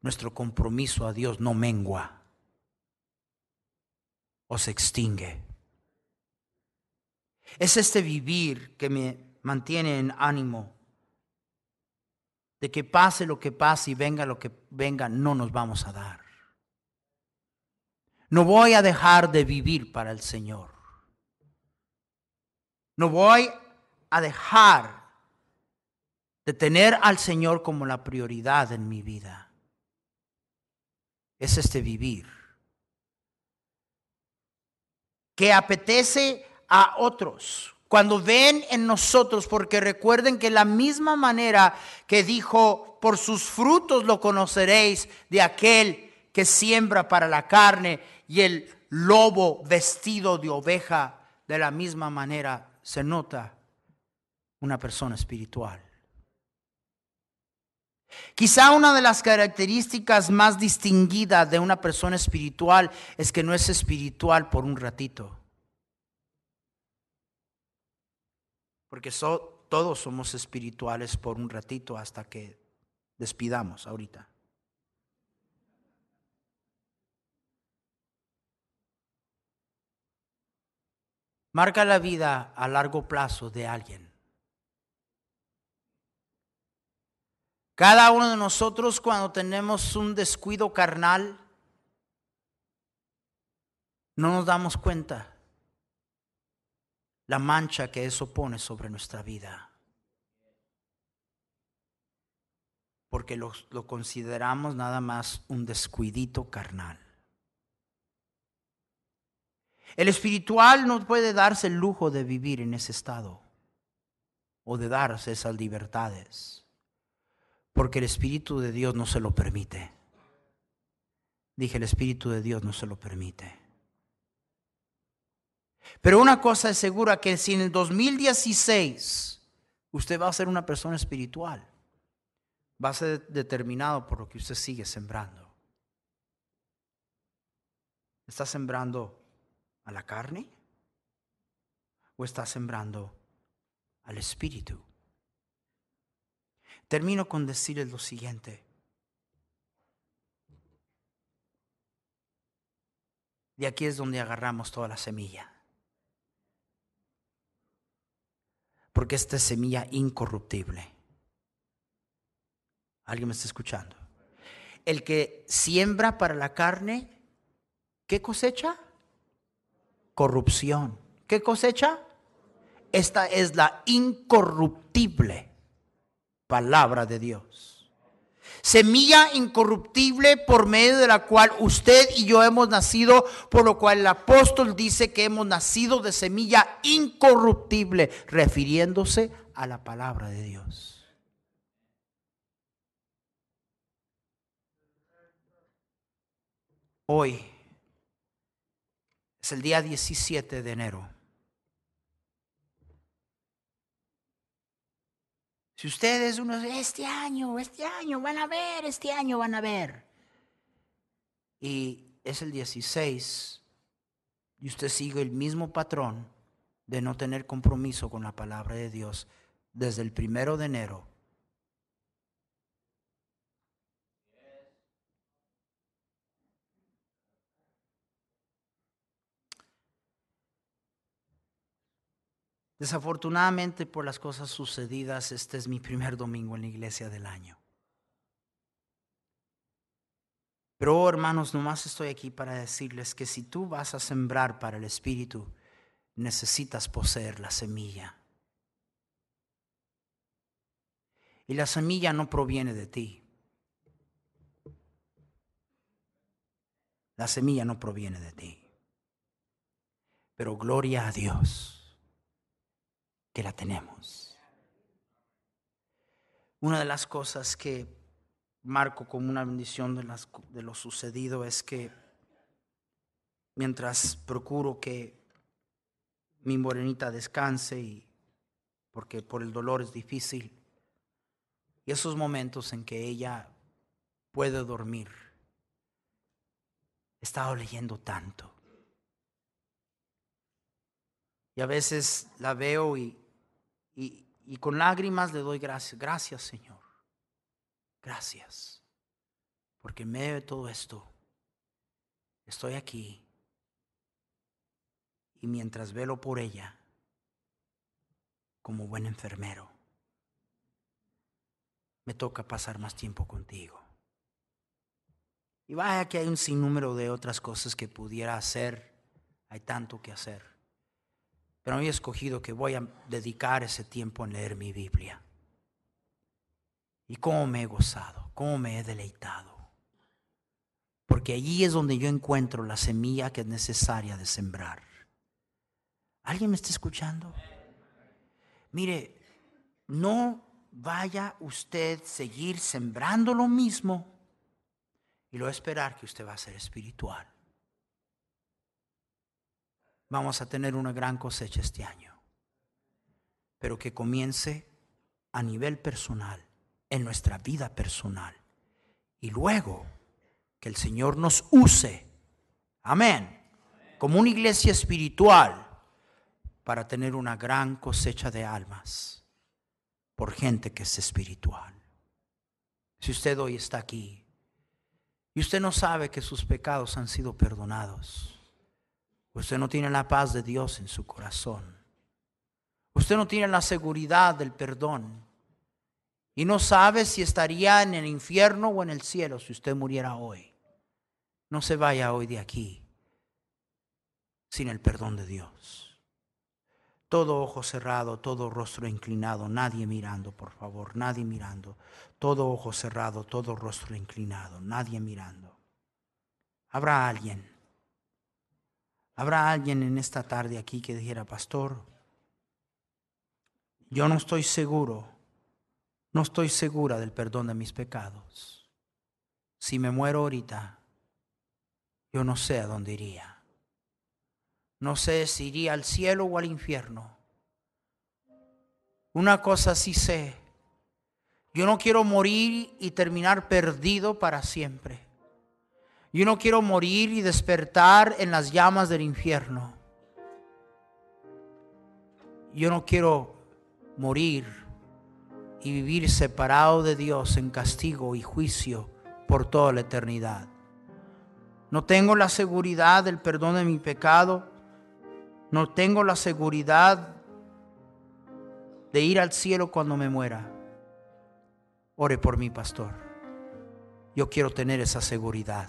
nuestro compromiso a Dios no mengua o se extingue. Es este vivir que me mantiene en ánimo. De que pase lo que pase y venga lo que venga, no nos vamos a dar. No voy a dejar de vivir para el Señor. No voy a dejar de tener al Señor como la prioridad en mi vida. Es este vivir que apetece a otros. Cuando ven en nosotros, porque recuerden que la misma manera que dijo, por sus frutos lo conoceréis de aquel que siembra para la carne y el lobo vestido de oveja, de la misma manera se nota una persona espiritual. Quizá una de las características más distinguidas de una persona espiritual es que no es espiritual por un ratito. Porque todos somos espirituales por un ratito hasta que despidamos ahorita. Marca la vida a largo plazo de alguien. Cada uno de nosotros cuando tenemos un descuido carnal, no nos damos cuenta la mancha que eso pone sobre nuestra vida. Porque lo, lo, consideramos nada más un descuidito carnal. El espiritual no puede darse el lujo de vivir en ese estado o de darse esas libertades, porque el Espíritu de Dios no se lo permite. Dije, el Espíritu de Dios no se lo permite. Pero una cosa es segura, que si en el 2016 usted va a ser una persona espiritual, va a ser determinado por lo que usted sigue sembrando. ¿Está sembrando a la carne? ¿O está sembrando al espíritu? Termino con decirles lo siguiente. De aquí es donde agarramos toda la semilla. Porque esta es semilla incorruptible. ¿Alguien me está escuchando? El que siembra para la carne, ¿qué cosecha? Corrupción. ¿Qué cosecha? Esta es la incorruptible palabra de Dios semilla incorruptible por medio de la cual usted y yo hemos nacido, por lo cual el apóstol dice que hemos nacido de semilla incorruptible, refiriéndose a la palabra de Dios. Hoy es el día 17 de enero. Si ustedes unos, este año, este año, van a ver, este año van a ver. Y es el 16 y usted sigue el mismo patrón de no tener compromiso con la palabra de Dios desde el primero de enero Desafortunadamente por las cosas sucedidas, este es mi primer domingo en la iglesia del año. Pero oh, hermanos, nomás estoy aquí para decirles que si tú vas a sembrar para el Espíritu, necesitas poseer la semilla. Y la semilla no proviene de ti. La semilla no proviene de ti. Pero gloria a Dios que la tenemos. Una de las cosas que marco como una bendición de, lo sucedido es que mientras procuro que mi morenita descanse y porque por el dolor es difícil y esos momentos en que ella puede dormir he estado leyendo tanto y a veces la veo y y, con lágrimas le doy gracias. Gracias, Señor. Gracias. Porque en medio de todo esto, estoy aquí. Y mientras velo por ella, como buen enfermero, me toca pasar más tiempo contigo. Y vaya que hay un sinnúmero de otras cosas que pudiera hacer. Hay tanto que hacer. Pero he escogido que voy a dedicar ese tiempo en leer mi Biblia. Y cómo me he gozado, cómo me he deleitado. Porque allí es donde yo encuentro la semilla que es necesaria de sembrar. ¿Alguien me está escuchando? Mire, no vaya usted seguir sembrando lo mismo y lo esperar que usted va a ser espiritual vamos a tener una gran cosecha este año. Pero que comience a nivel personal, en nuestra vida personal. Y luego que el Señor nos use, amén, como una iglesia espiritual para tener una gran cosecha de almas por gente que es espiritual. Si usted hoy está aquí y usted no sabe que sus pecados han sido perdonados, Usted no tiene la paz de Dios en su corazón. Usted no tiene la seguridad del perdón. Y no sabe si estaría en el infierno o en el cielo si usted muriera hoy. No se vaya hoy de aquí sin el perdón de Dios. Todo ojo cerrado, todo rostro inclinado, nadie mirando, por favor, nadie mirando. Todo ojo cerrado, todo rostro inclinado, nadie mirando. Habrá alguien Habrá alguien en esta tarde aquí que dijera, pastor, yo no estoy seguro, no estoy segura del perdón de mis pecados. Si me muero ahorita, yo no sé a dónde iría. No sé si iría al cielo o al infierno. Una cosa sí sé, yo no quiero morir y terminar perdido para siempre. Yo no quiero morir y despertar en las llamas del infierno. Yo no quiero morir y vivir separado de Dios en castigo y juicio por toda la eternidad. No tengo la seguridad del perdón de mi pecado. No tengo la seguridad de ir al cielo cuando me muera. Ore por mí, pastor. Yo quiero tener esa seguridad.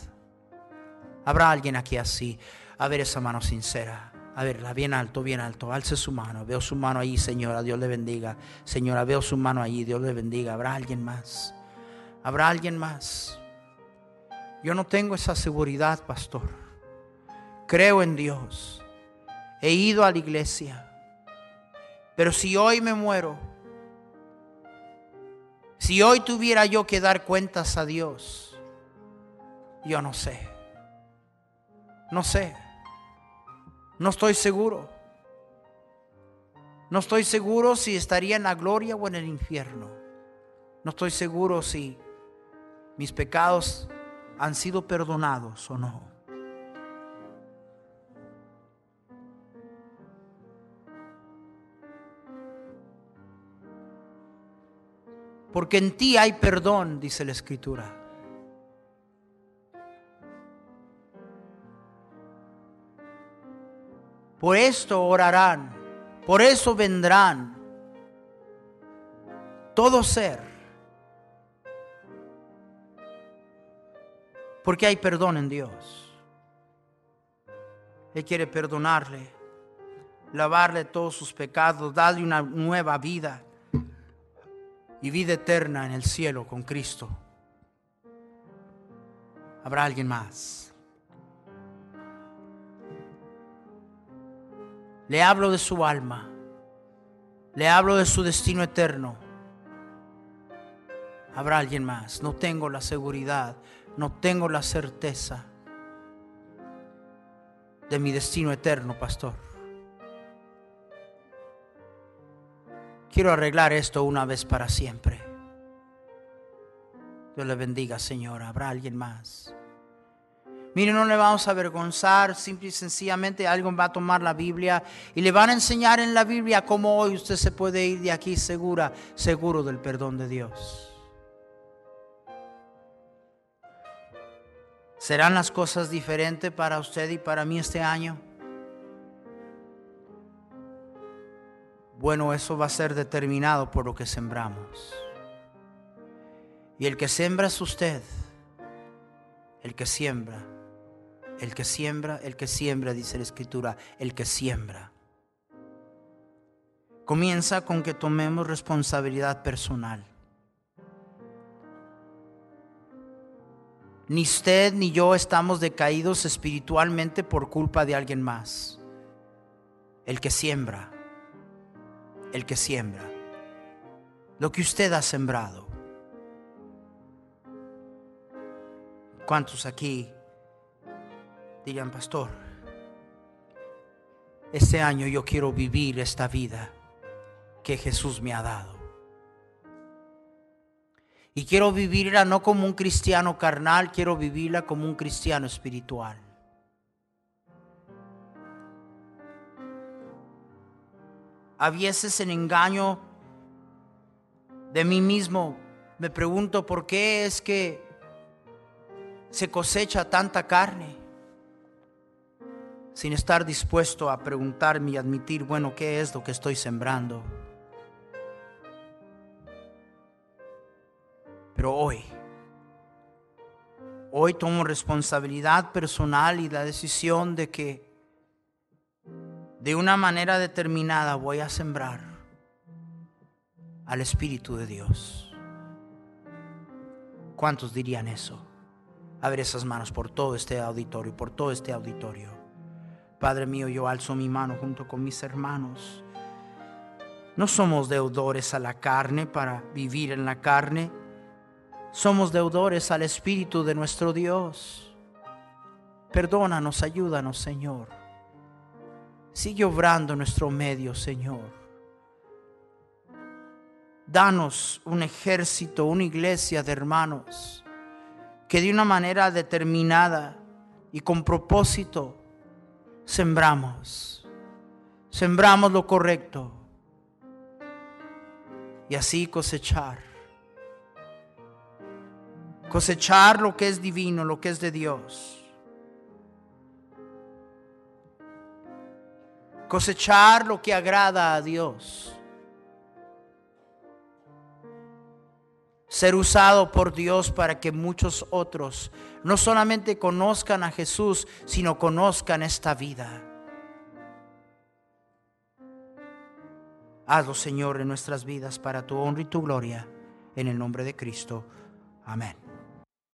Habrá alguien aquí así. A ver esa mano sincera. A verla bien alto, bien alto. Alce su mano. Veo su mano ahí, señora. Dios le bendiga. Señora, veo su mano ahí. Dios le bendiga. Habrá alguien más. Habrá alguien más. Yo no tengo esa seguridad, pastor. Creo en Dios. He ido a la iglesia. Pero si hoy me muero, si hoy tuviera yo que dar cuentas a Dios, yo no sé. No sé. No estoy seguro. No estoy seguro si estaría en la gloria o en el infierno. No estoy seguro si mis pecados han sido perdonados o no. Porque en ti hay perdón, dice la escritura. Por esto orarán, por eso vendrán todo ser. Porque hay perdón en Dios. Él quiere perdonarle, lavarle todos sus pecados, darle una nueva vida y vida eterna en el cielo con Cristo. Habrá alguien más. Le hablo de su alma. Le hablo de su destino eterno. Habrá alguien más. No tengo la seguridad, no tengo la certeza de mi destino eterno, pastor. Quiero arreglar esto una vez para siempre. Dios le bendiga, Señor. Habrá alguien más. Mire, no le vamos a avergonzar, simple y sencillamente alguien va a tomar la Biblia y le van a enseñar en la Biblia cómo hoy usted se puede ir de aquí segura, seguro del perdón de Dios. ¿Serán las cosas diferentes para usted y para mí este año? Bueno, eso va a ser determinado por lo que sembramos. Y el que siembra es usted, el que siembra el que siembra, el que siembra, dice la escritura, el que siembra. Comienza con que tomemos responsabilidad personal. Ni usted ni yo estamos decaídos espiritualmente por culpa de alguien más. El que siembra, el que siembra. Lo que usted ha sembrado. ¿Cuántos aquí Digan, pastor, este año yo quiero vivir esta vida que Jesús me ha dado. Y quiero vivirla no como un cristiano carnal, quiero vivirla como un cristiano espiritual. A veces en engaño de mí mismo me pregunto por qué es que se cosecha tanta carne sin estar dispuesto a preguntarme y admitir, bueno, ¿qué es lo que estoy sembrando? Pero hoy, hoy tomo responsabilidad personal y la decisión de que de una manera determinada voy a sembrar al Espíritu de Dios. ¿Cuántos dirían eso? A ver esas manos por todo este auditorio, por todo este auditorio. Padre mío, yo alzo mi mano junto con mis hermanos. No somos deudores a la carne para vivir en la carne. Somos deudores al Espíritu de nuestro Dios. Perdónanos, ayúdanos, Señor. Sigue obrando nuestro medio, Señor. Danos un ejército, una iglesia de hermanos que de una manera determinada y con propósito sembramos. Sembramos lo correcto. y así cosechar. Cosechar lo que es divino, lo que es de Dios. Cosechar lo que agrada a Dios. Ser usado por Dios para que muchos otros no solamente conozcan a Jesús, sino conozcan esta vida. Hazlo, Señor, en nuestras vidas para tu honra y tu gloria. En el nombre de Cristo. Amén.